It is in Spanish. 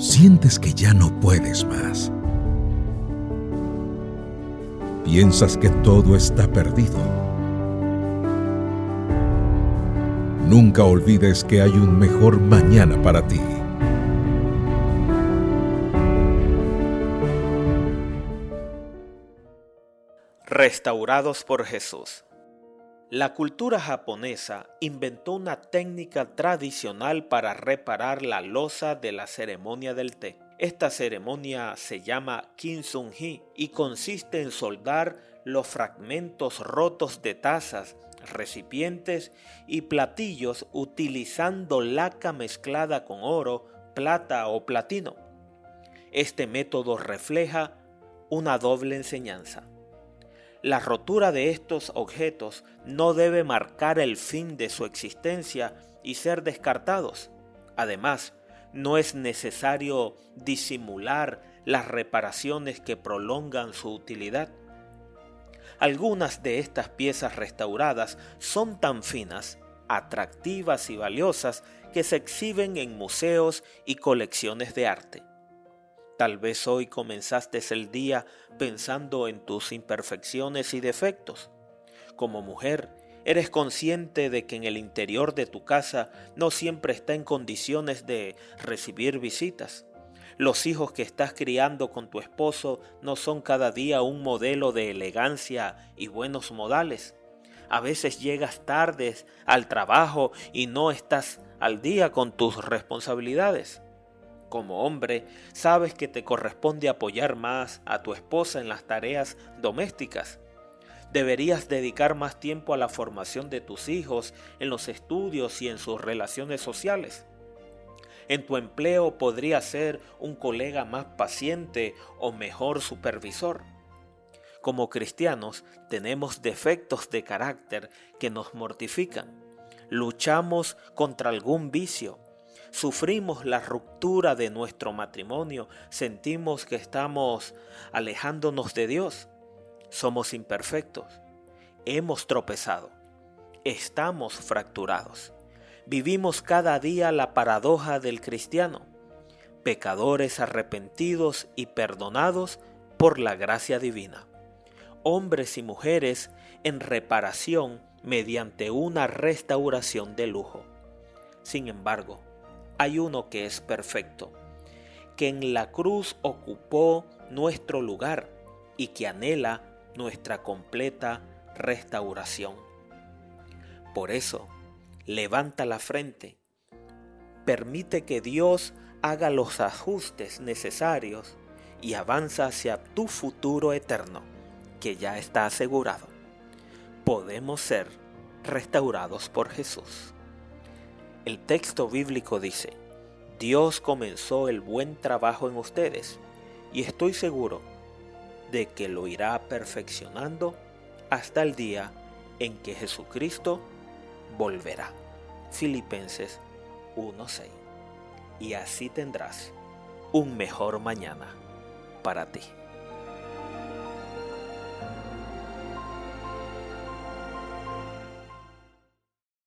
sientes que ya no puedes más. Piensas que todo está perdido. Nunca olvides que hay un mejor mañana para ti. Restaurados por Jesús. La cultura japonesa inventó una técnica tradicional para reparar la losa de la ceremonia del té. Esta ceremonia se llama Kinsun-hi y consiste en soldar los fragmentos rotos de tazas, recipientes y platillos utilizando laca mezclada con oro, plata o platino. Este método refleja una doble enseñanza. La rotura de estos objetos no debe marcar el fin de su existencia y ser descartados. Además, no es necesario disimular las reparaciones que prolongan su utilidad. Algunas de estas piezas restauradas son tan finas, atractivas y valiosas que se exhiben en museos y colecciones de arte. Tal vez hoy comenzaste el día pensando en tus imperfecciones y defectos. Como mujer, eres consciente de que en el interior de tu casa no siempre está en condiciones de recibir visitas. Los hijos que estás criando con tu esposo no son cada día un modelo de elegancia y buenos modales. A veces llegas tardes al trabajo y no estás al día con tus responsabilidades. Como hombre, sabes que te corresponde apoyar más a tu esposa en las tareas domésticas. Deberías dedicar más tiempo a la formación de tus hijos, en los estudios y en sus relaciones sociales. En tu empleo podría ser un colega más paciente o mejor supervisor. Como cristianos tenemos defectos de carácter que nos mortifican. Luchamos contra algún vicio, sufrimos la ruptura de nuestro matrimonio, sentimos que estamos alejándonos de Dios. Somos imperfectos, hemos tropezado, estamos fracturados. Vivimos cada día la paradoja del cristiano, pecadores arrepentidos y perdonados por la gracia divina. Hombres y mujeres en reparación mediante una restauración de lujo. Sin embargo, hay uno que es perfecto, que en la cruz ocupó nuestro lugar y que anhela nuestra completa restauración. Por eso, levanta la frente, permite que Dios haga los ajustes necesarios y avanza hacia tu futuro eterno, que ya está asegurado. Podemos ser restaurados por Jesús. El texto bíblico dice, Dios comenzó el buen trabajo en ustedes y estoy seguro de que lo irá perfeccionando hasta el día en que Jesucristo volverá. Filipenses 1:6. Y así tendrás un mejor mañana para ti.